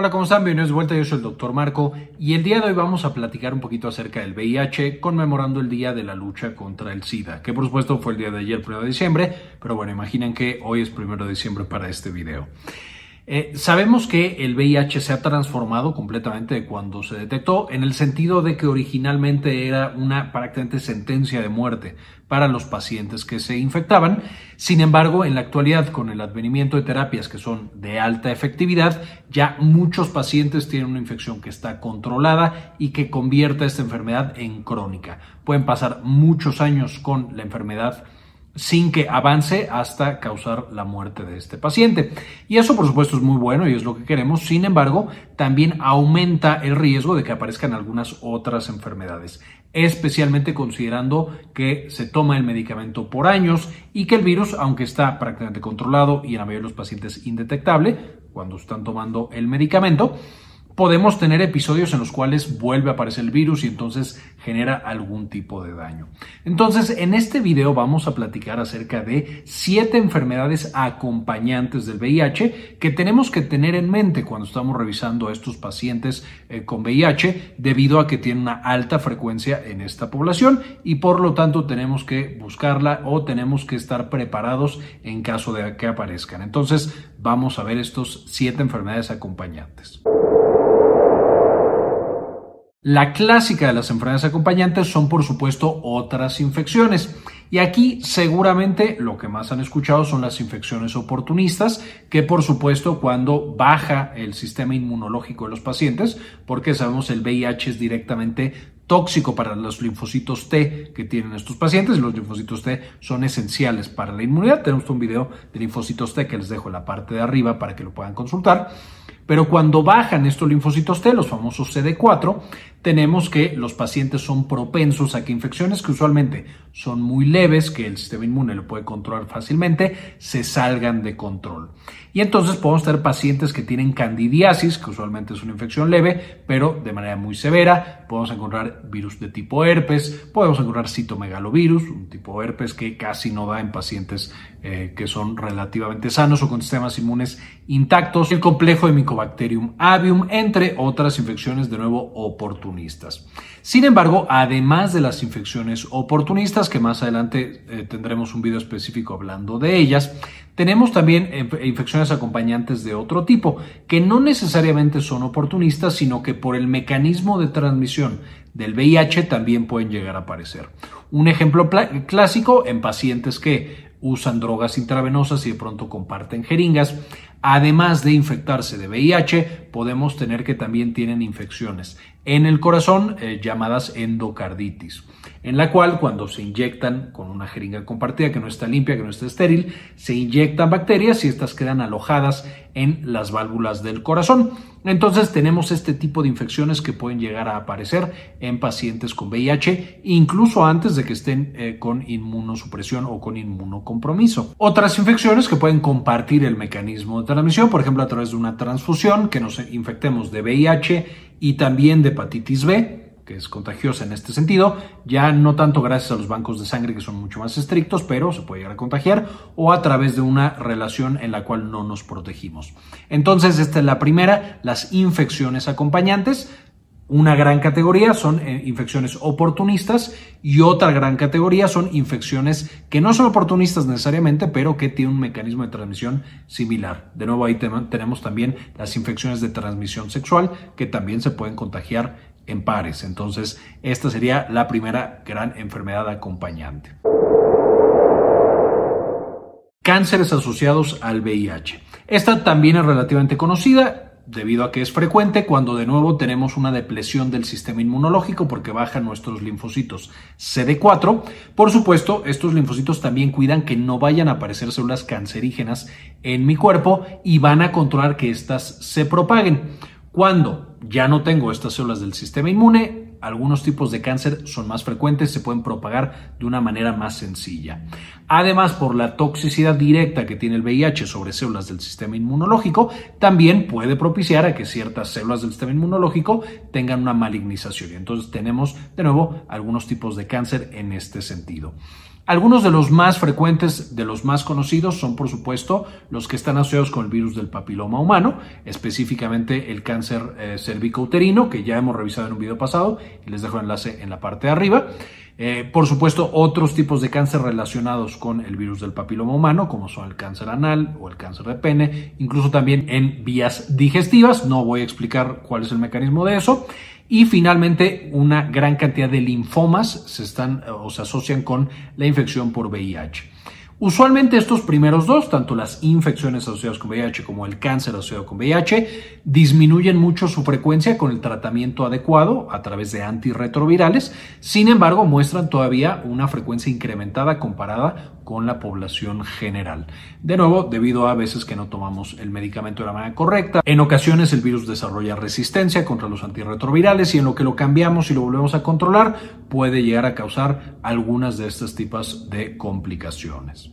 Hola, ¿cómo están? Bienvenidos de vuelta, yo soy el doctor Marco y el día de hoy vamos a platicar un poquito acerca del VIH conmemorando el Día de la Lucha contra el SIDA, que por supuesto fue el día de ayer, 1 de diciembre, pero bueno, imaginen que hoy es 1 de diciembre para este video. Eh, sabemos que el VIH se ha transformado completamente de cuando se detectó, en el sentido de que originalmente era una prácticamente sentencia de muerte para los pacientes que se infectaban. Sin embargo, en la actualidad, con el advenimiento de terapias que son de alta efectividad, ya muchos pacientes tienen una infección que está controlada y que convierte esta enfermedad en crónica. Pueden pasar muchos años con la enfermedad sin que avance hasta causar la muerte de este paciente. Y eso por supuesto es muy bueno y es lo que queremos, sin embargo, también aumenta el riesgo de que aparezcan algunas otras enfermedades, especialmente considerando que se toma el medicamento por años y que el virus, aunque está prácticamente controlado y en la mayoría de los pacientes indetectable, cuando están tomando el medicamento, podemos tener episodios en los cuales vuelve a aparecer el virus y entonces genera algún tipo de daño. Entonces, en este video vamos a platicar acerca de siete enfermedades acompañantes del VIH que tenemos que tener en mente cuando estamos revisando a estos pacientes eh, con VIH debido a que tienen una alta frecuencia en esta población y por lo tanto tenemos que buscarla o tenemos que estar preparados en caso de que aparezcan. Entonces, vamos a ver estos siete enfermedades acompañantes. La clásica de las enfermedades acompañantes son por supuesto otras infecciones. Y aquí seguramente lo que más han escuchado son las infecciones oportunistas, que por supuesto cuando baja el sistema inmunológico de los pacientes, porque sabemos el VIH es directamente tóxico para los linfocitos T que tienen estos pacientes. Los linfocitos T son esenciales para la inmunidad. Tenemos un video de linfocitos T que les dejo en la parte de arriba para que lo puedan consultar. Pero cuando bajan estos linfocitos T, los famosos CD4, tenemos que los pacientes son propensos a que infecciones que usualmente son muy leves, que el sistema inmune lo puede controlar fácilmente, se salgan de control. Y entonces podemos tener pacientes que tienen candidiasis, que usualmente es una infección leve, pero de manera muy severa. Podemos encontrar virus de tipo herpes, podemos encontrar citomegalovirus, un tipo herpes que casi no da en pacientes eh, que son relativamente sanos o con sistemas inmunes intactos, el complejo de Mycobacterium avium, entre otras infecciones de nuevo oportunistas. Sin embargo, además de las infecciones oportunistas, que más adelante eh, tendremos un video específico hablando de ellas, tenemos también infecciones acompañantes de otro tipo, que no necesariamente son oportunistas, sino que por el mecanismo de transmisión del VIH también pueden llegar a aparecer. Un ejemplo clásico en pacientes que usan drogas intravenosas y de pronto comparten jeringas. Además de infectarse de VIH, podemos tener que también tienen infecciones en el corazón eh, llamadas endocarditis, en la cual cuando se inyectan con una jeringa compartida que no está limpia, que no está estéril, se inyectan bacterias y estas quedan alojadas en las válvulas del corazón. Entonces tenemos este tipo de infecciones que pueden llegar a aparecer en pacientes con VIH, incluso antes de que estén eh, con inmunosupresión o con inmunocompromiso. Otras infecciones que pueden compartir el mecanismo de transmisión, por ejemplo a través de una transfusión, que nos infectemos de VIH y también de hepatitis B, que es contagiosa en este sentido, ya no tanto gracias a los bancos de sangre que son mucho más estrictos, pero se puede llegar a contagiar o a través de una relación en la cual no nos protegimos. Entonces, esta es la primera, las infecciones acompañantes. Una gran categoría son eh, infecciones oportunistas y otra gran categoría son infecciones que no son oportunistas necesariamente, pero que tienen un mecanismo de transmisión similar. De nuevo ahí tenemos también las infecciones de transmisión sexual que también se pueden contagiar en pares. Entonces, esta sería la primera gran enfermedad acompañante. Cánceres asociados al VIH. Esta también es relativamente conocida debido a que es frecuente cuando de nuevo tenemos una depresión del sistema inmunológico porque bajan nuestros linfocitos CD4. Por supuesto, estos linfocitos también cuidan que no vayan a aparecer células cancerígenas en mi cuerpo y van a controlar que éstas se propaguen. Cuando ya no tengo estas células del sistema inmune, algunos tipos de cáncer son más frecuentes, se pueden propagar de una manera más sencilla. Además, por la toxicidad directa que tiene el VIH sobre células del sistema inmunológico, también puede propiciar a que ciertas células del sistema inmunológico tengan una malignización. Y entonces tenemos de nuevo algunos tipos de cáncer en este sentido. Algunos de los más frecuentes, de los más conocidos, son por supuesto los que están asociados con el virus del papiloma humano, específicamente el cáncer eh, cervicouterino, que ya hemos revisado en un video pasado y les dejo el enlace en la parte de arriba. Eh, por supuesto, otros tipos de cáncer relacionados con el virus del papiloma humano, como son el cáncer anal o el cáncer de pene, incluso también en vías digestivas. No voy a explicar cuál es el mecanismo de eso. Y finalmente, una gran cantidad de linfomas se están o se asocian con la infección por VIH. Usualmente estos primeros dos, tanto las infecciones asociadas con VIH como el cáncer asociado con VIH, disminuyen mucho su frecuencia con el tratamiento adecuado a través de antirretrovirales. Sin embargo, muestran todavía una frecuencia incrementada comparada con la población general. De nuevo, debido a veces que no tomamos el medicamento de la manera correcta. En ocasiones el virus desarrolla resistencia contra los antirretrovirales y en lo que lo cambiamos y lo volvemos a controlar puede llegar a causar algunas de estas tipos de complicaciones.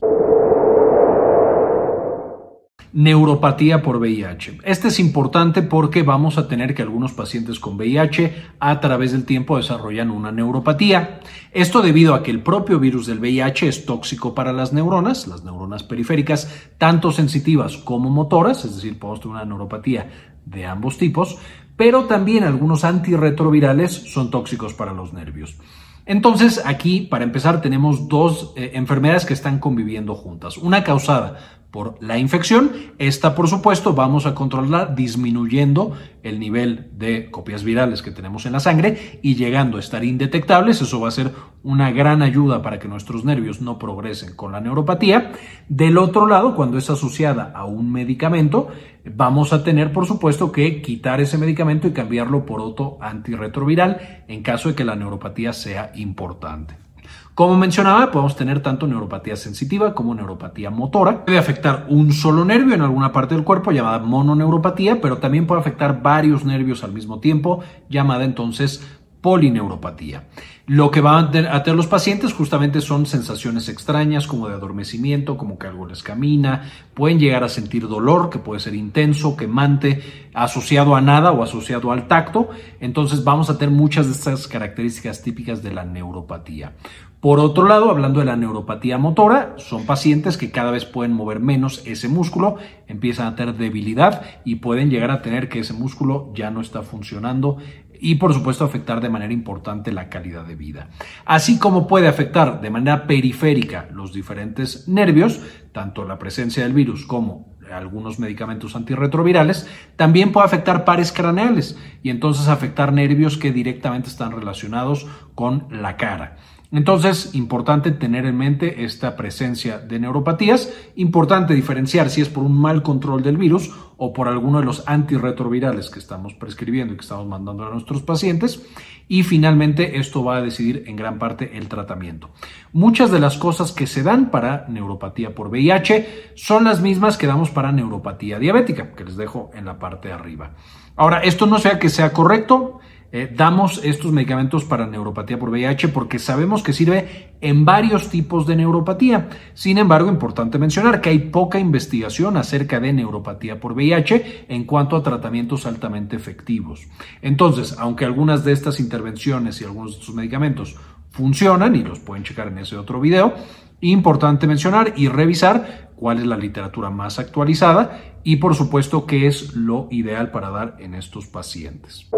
Neuropatía por VIH. Este es importante porque vamos a tener que algunos pacientes con VIH a través del tiempo desarrollan una neuropatía. Esto debido a que el propio virus del VIH es tóxico para las neuronas, las neuronas periféricas, tanto sensitivas como motoras, es decir, podemos tener una neuropatía de ambos tipos, pero también algunos antirretrovirales son tóxicos para los nervios. Entonces, aquí, para empezar, tenemos dos eh, enfermedades que están conviviendo juntas. Una causada por la infección. Esta, por supuesto, vamos a controlarla disminuyendo el nivel de copias virales que tenemos en la sangre y llegando a estar indetectables. Eso va a ser una gran ayuda para que nuestros nervios no progresen con la neuropatía. Del otro lado, cuando es asociada a un medicamento, vamos a tener, por supuesto, que quitar ese medicamento y cambiarlo por otro antirretroviral en caso de que la neuropatía sea importante. Como mencionaba, podemos tener tanto neuropatía sensitiva como neuropatía motora. Puede afectar un solo nervio en alguna parte del cuerpo llamada mononeuropatía, pero también puede afectar varios nervios al mismo tiempo, llamada entonces polineuropatía. Lo que van a tener los pacientes justamente son sensaciones extrañas como de adormecimiento, como que algo les camina, pueden llegar a sentir dolor que puede ser intenso, quemante, asociado a nada o asociado al tacto. Entonces vamos a tener muchas de estas características típicas de la neuropatía. Por otro lado, hablando de la neuropatía motora, son pacientes que cada vez pueden mover menos ese músculo, empiezan a tener debilidad y pueden llegar a tener que ese músculo ya no está funcionando y por supuesto afectar de manera importante la calidad de vida. Así como puede afectar de manera periférica los diferentes nervios, tanto la presencia del virus como algunos medicamentos antirretrovirales, también puede afectar pares craneales y entonces afectar nervios que directamente están relacionados con la cara. Entonces, importante tener en mente esta presencia de neuropatías, importante diferenciar si es por un mal control del virus o por alguno de los antirretrovirales que estamos prescribiendo y que estamos mandando a nuestros pacientes. Y finalmente, esto va a decidir en gran parte el tratamiento. Muchas de las cosas que se dan para neuropatía por VIH son las mismas que damos para neuropatía diabética, que les dejo en la parte de arriba. Ahora, esto no sea que sea correcto, eh, damos estos medicamentos para neuropatía por VIH porque sabemos que sirve en varios tipos de neuropatía. Sin embargo, importante mencionar que hay poca investigación acerca de neuropatía por VIH en cuanto a tratamientos altamente efectivos. Entonces, aunque algunas de estas intervenciones y algunos de estos medicamentos funcionan y los pueden checar en ese otro video, importante mencionar y revisar cuál es la literatura más actualizada y por supuesto qué es lo ideal para dar en estos pacientes.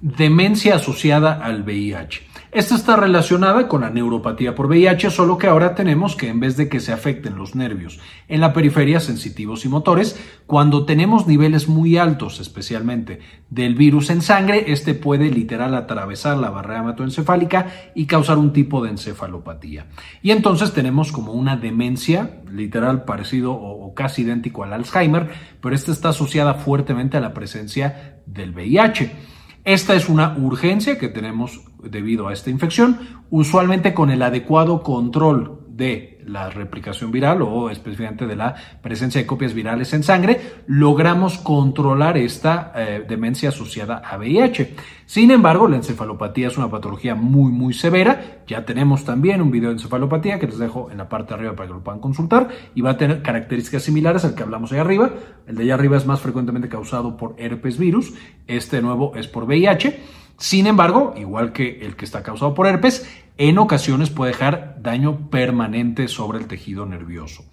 Demencia asociada al VIH. Esta está relacionada con la neuropatía por VIH, solo que ahora tenemos que en vez de que se afecten los nervios en la periferia sensitivos y motores, cuando tenemos niveles muy altos, especialmente del virus en sangre, este puede literal atravesar la barrera hematoencefálica y causar un tipo de encefalopatía. Y entonces tenemos como una demencia, literal parecido o, casi idéntico al Alzheimer, pero esta está asociada fuertemente a la presencia del VIH. Esta es una urgencia que tenemos debido a esta infección, usualmente con el adecuado control de la replicación viral o específicamente de la presencia de copias virales en sangre, logramos controlar esta eh, demencia asociada a VIH. Sin embargo, la encefalopatía es una patología muy, muy severa. Ya tenemos también un video de encefalopatía que les dejo en la parte de arriba para que lo puedan consultar y va a tener características similares al que hablamos ahí arriba. El de allá arriba es más frecuentemente causado por herpes virus. Este nuevo es por VIH. Sin embargo, igual que el que está causado por herpes, en ocasiones puede dejar daño permanente sobre el tejido nervioso.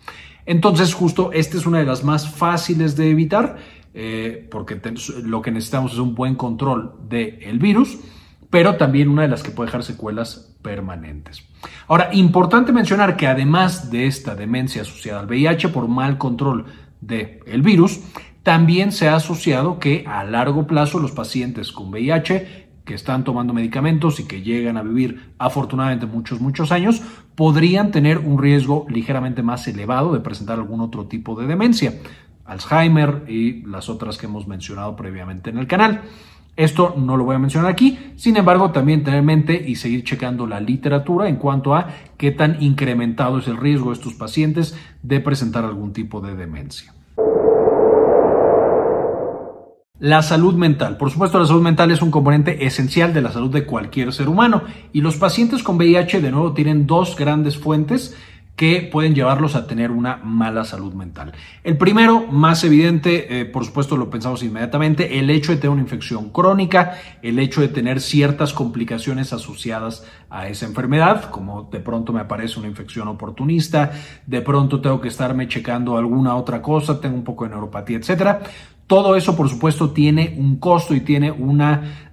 Entonces, justo esta es una de las más fáciles de evitar, eh, porque lo que necesitamos es un buen control del virus, pero también una de las que puede dejar secuelas permanentes. Ahora, importante mencionar que además de esta demencia asociada al VIH por mal control del el virus, también se ha asociado que a largo plazo los pacientes con VIH que están tomando medicamentos y que llegan a vivir afortunadamente muchos, muchos años, podrían tener un riesgo ligeramente más elevado de presentar algún otro tipo de demencia, Alzheimer y las otras que hemos mencionado previamente en el canal. Esto no lo voy a mencionar aquí, sin embargo, también tener en mente y seguir checando la literatura en cuanto a qué tan incrementado es el riesgo de estos pacientes de presentar algún tipo de demencia. La salud mental. Por supuesto, la salud mental es un componente esencial de la salud de cualquier ser humano y los pacientes con VIH de nuevo tienen dos grandes fuentes que pueden llevarlos a tener una mala salud mental. El primero, más evidente, eh, por supuesto lo pensamos inmediatamente, el hecho de tener una infección crónica, el hecho de tener ciertas complicaciones asociadas a esa enfermedad, como de pronto me aparece una infección oportunista, de pronto tengo que estarme checando alguna otra cosa, tengo un poco de neuropatía, etcétera. Todo eso, por supuesto, tiene un costo y tiene un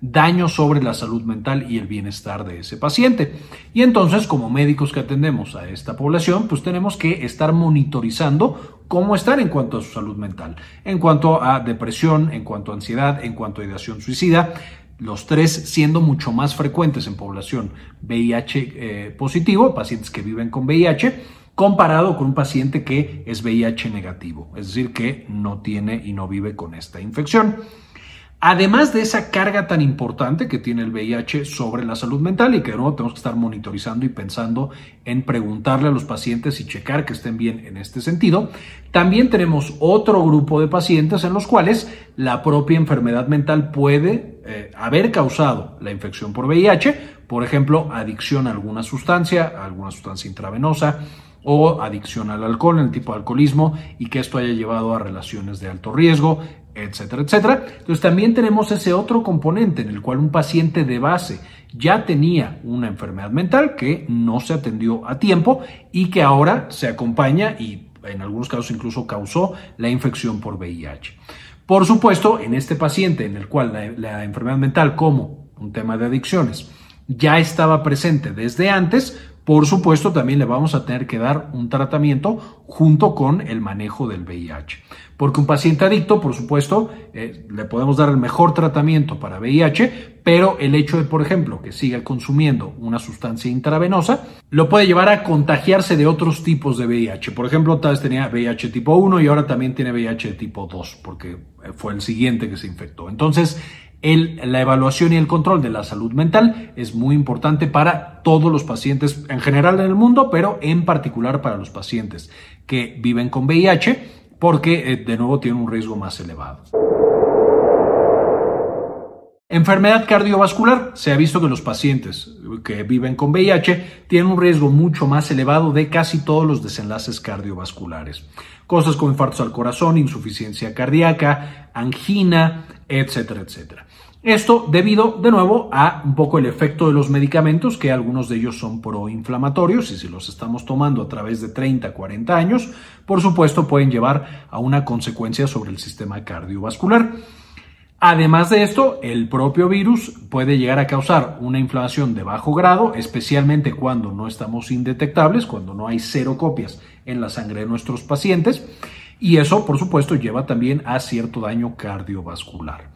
daño sobre la salud mental y el bienestar de ese paciente. Y entonces, como médicos que atendemos a esta población, pues tenemos que estar monitorizando cómo están en cuanto a su salud mental, en cuanto a depresión, en cuanto a ansiedad, en cuanto a ideación suicida, los tres siendo mucho más frecuentes en población VIH eh, positivo, pacientes que viven con VIH, comparado con un paciente que es VIH negativo, es decir, que no tiene y no vive con esta infección. Además de esa carga tan importante que tiene el VIH sobre la salud mental y que de nuevo tenemos que estar monitorizando y pensando en preguntarle a los pacientes y checar que estén bien en este sentido, también tenemos otro grupo de pacientes en los cuales la propia enfermedad mental puede eh, haber causado la infección por VIH, por ejemplo, adicción a alguna sustancia, a alguna sustancia intravenosa, o adicción al alcohol, el tipo de alcoholismo, y que esto haya llevado a relaciones de alto riesgo, etcétera, etcétera. Entonces también tenemos ese otro componente en el cual un paciente de base ya tenía una enfermedad mental que no se atendió a tiempo y que ahora se acompaña y en algunos casos incluso causó la infección por VIH. Por supuesto, en este paciente en el cual la enfermedad mental como un tema de adicciones ya estaba presente desde antes, por supuesto, también le vamos a tener que dar un tratamiento junto con el manejo del VIH. Porque un paciente adicto, por supuesto, eh, le podemos dar el mejor tratamiento para VIH, pero el hecho de, por ejemplo, que siga consumiendo una sustancia intravenosa, lo puede llevar a contagiarse de otros tipos de VIH. Por ejemplo, tal vez tenía VIH tipo 1 y ahora también tiene VIH tipo 2, porque fue el siguiente que se infectó. Entonces, la evaluación y el control de la salud mental es muy importante para todos los pacientes en general en el mundo, pero en particular para los pacientes que viven con VIH, porque eh, de nuevo tienen un riesgo más elevado. Enfermedad cardiovascular. Se ha visto que los pacientes que viven con VIH tienen un riesgo mucho más elevado de casi todos los desenlaces cardiovasculares. Cosas como infartos al corazón, insuficiencia cardíaca, angina, etcétera, etcétera. Esto debido, de nuevo, a un poco el efecto de los medicamentos, que algunos de ellos son proinflamatorios y si los estamos tomando a través de 30, 40 años, por supuesto pueden llevar a una consecuencia sobre el sistema cardiovascular. Además de esto, el propio virus puede llegar a causar una inflamación de bajo grado, especialmente cuando no estamos indetectables, cuando no hay cero copias en la sangre de nuestros pacientes, y eso, por supuesto, lleva también a cierto daño cardiovascular.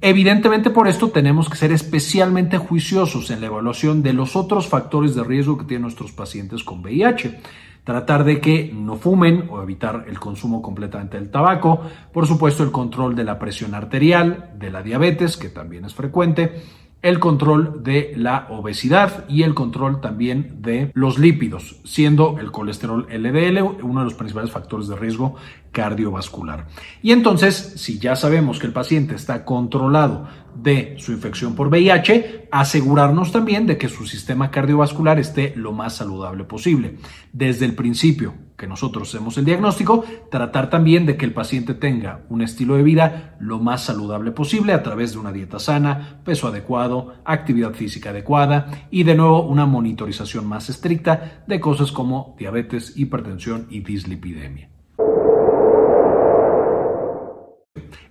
Evidentemente por esto tenemos que ser especialmente juiciosos en la evaluación de los otros factores de riesgo que tienen nuestros pacientes con VIH tratar de que no fumen o evitar el consumo completamente del tabaco, por supuesto el control de la presión arterial, de la diabetes, que también es frecuente, el control de la obesidad y el control también de los lípidos, siendo el colesterol LDL uno de los principales factores de riesgo cardiovascular. Y entonces, si ya sabemos que el paciente está controlado de su infección por VIH, asegurarnos también de que su sistema cardiovascular esté lo más saludable posible. Desde el principio, que nosotros hacemos el diagnóstico, tratar también de que el paciente tenga un estilo de vida lo más saludable posible a través de una dieta sana, peso adecuado, actividad física adecuada y de nuevo una monitorización más estricta de cosas como diabetes, hipertensión y dislipidemia.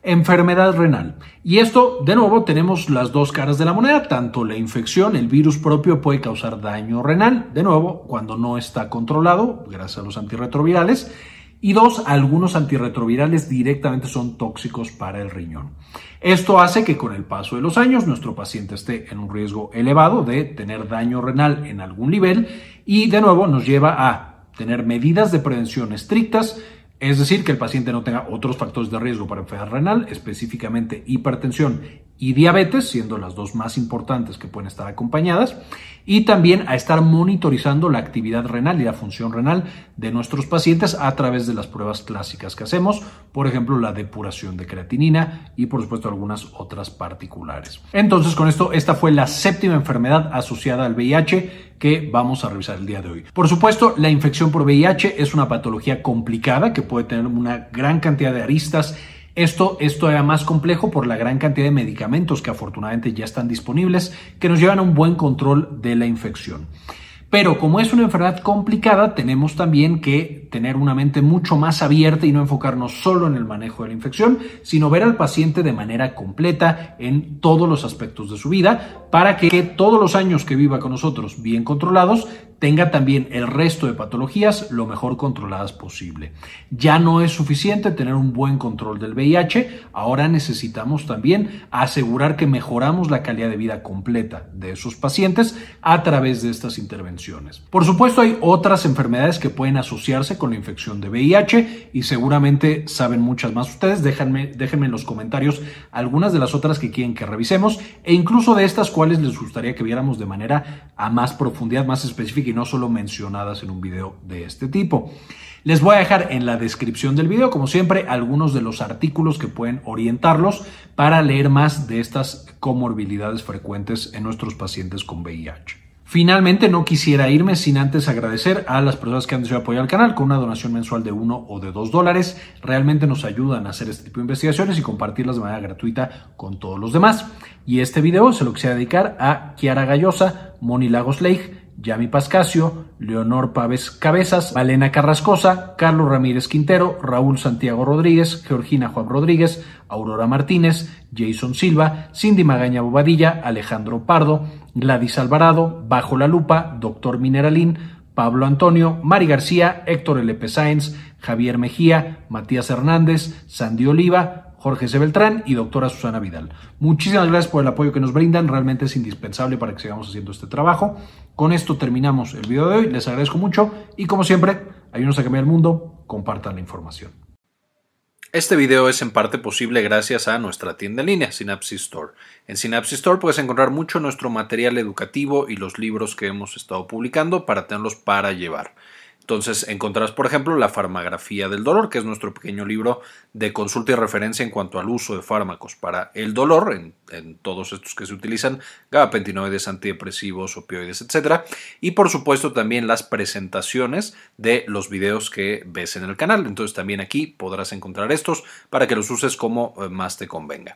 Enfermedad renal. Y esto, de nuevo, tenemos las dos caras de la moneda, tanto la infección, el virus propio puede causar daño renal, de nuevo, cuando no está controlado, gracias a los antirretrovirales, y dos, algunos antirretrovirales directamente son tóxicos para el riñón. Esto hace que con el paso de los años nuestro paciente esté en un riesgo elevado de tener daño renal en algún nivel y de nuevo nos lleva a tener medidas de prevención estrictas es decir, que el paciente no tenga otros factores de riesgo para enfermedad renal, específicamente hipertensión y diabetes, siendo las dos más importantes que pueden estar acompañadas, y también a estar monitorizando la actividad renal y la función renal de nuestros pacientes a través de las pruebas clásicas que hacemos, por ejemplo, la depuración de creatinina y por supuesto algunas otras particulares. Entonces, con esto, esta fue la séptima enfermedad asociada al VIH que vamos a revisar el día de hoy. Por supuesto, la infección por VIH es una patología complicada que puede tener una gran cantidad de aristas esto es todavía más complejo por la gran cantidad de medicamentos que afortunadamente ya están disponibles que nos llevan a un buen control de la infección. Pero como es una enfermedad complicada, tenemos también que tener una mente mucho más abierta y no enfocarnos solo en el manejo de la infección, sino ver al paciente de manera completa en todos los aspectos de su vida para que todos los años que viva con nosotros bien controlados tenga también el resto de patologías lo mejor controladas posible. Ya no es suficiente tener un buen control del VIH, ahora necesitamos también asegurar que mejoramos la calidad de vida completa de esos pacientes a través de estas intervenciones. Por supuesto, hay otras enfermedades que pueden asociarse con la infección de VIH y seguramente saben muchas más ustedes. Déjenme, déjenme en los comentarios algunas de las otras que quieren que revisemos e incluso de estas cuales les gustaría que viéramos de manera a más profundidad, más específica no solo mencionadas en un video de este tipo. Les voy a dejar en la descripción del video, como siempre, algunos de los artículos que pueden orientarlos para leer más de estas comorbilidades frecuentes en nuestros pacientes con VIH. Finalmente, no quisiera irme sin antes agradecer a las personas que han decidido apoyar al canal con una donación mensual de uno o de dos dólares. Realmente nos ayudan a hacer este tipo de investigaciones y compartirlas de manera gratuita con todos los demás. Y este video se lo quisiera dedicar a Kiara Gallosa, Moni Lagos Leigh, Yami Pascasio, Leonor Paves Cabezas, Valena Carrascosa, Carlos Ramírez Quintero, Raúl Santiago Rodríguez, Georgina Juan Rodríguez, Aurora Martínez, Jason Silva, Cindy Magaña Bobadilla, Alejandro Pardo, Gladys Alvarado, Bajo la Lupa, Doctor Mineralín, Pablo Antonio, Mari García, Héctor L.P. Sáenz, Javier Mejía, Matías Hernández, Sandy Oliva, Jorge C. Beltrán y doctora Susana Vidal. Muchísimas gracias por el apoyo que nos brindan, realmente es indispensable para que sigamos haciendo este trabajo. Con esto terminamos el video de hoy, les agradezco mucho y como siempre, ayúdenos a cambiar el mundo, compartan la información. Este video es en parte posible gracias a nuestra tienda en línea, Synapsis Store. En Synapsis Store puedes encontrar mucho nuestro material educativo y los libros que hemos estado publicando para tenerlos para llevar. Entonces encontrarás, por ejemplo, la farmagrafía del dolor, que es nuestro pequeño libro de consulta y referencia en cuanto al uso de fármacos para el dolor, en, todos estos que se utilizan, gabapentinoides, antidepresivos, opioides, etc. Y por supuesto también las presentaciones de los videos que ves en el canal. Entonces también aquí podrás encontrar estos para que los uses como eh, más te convenga.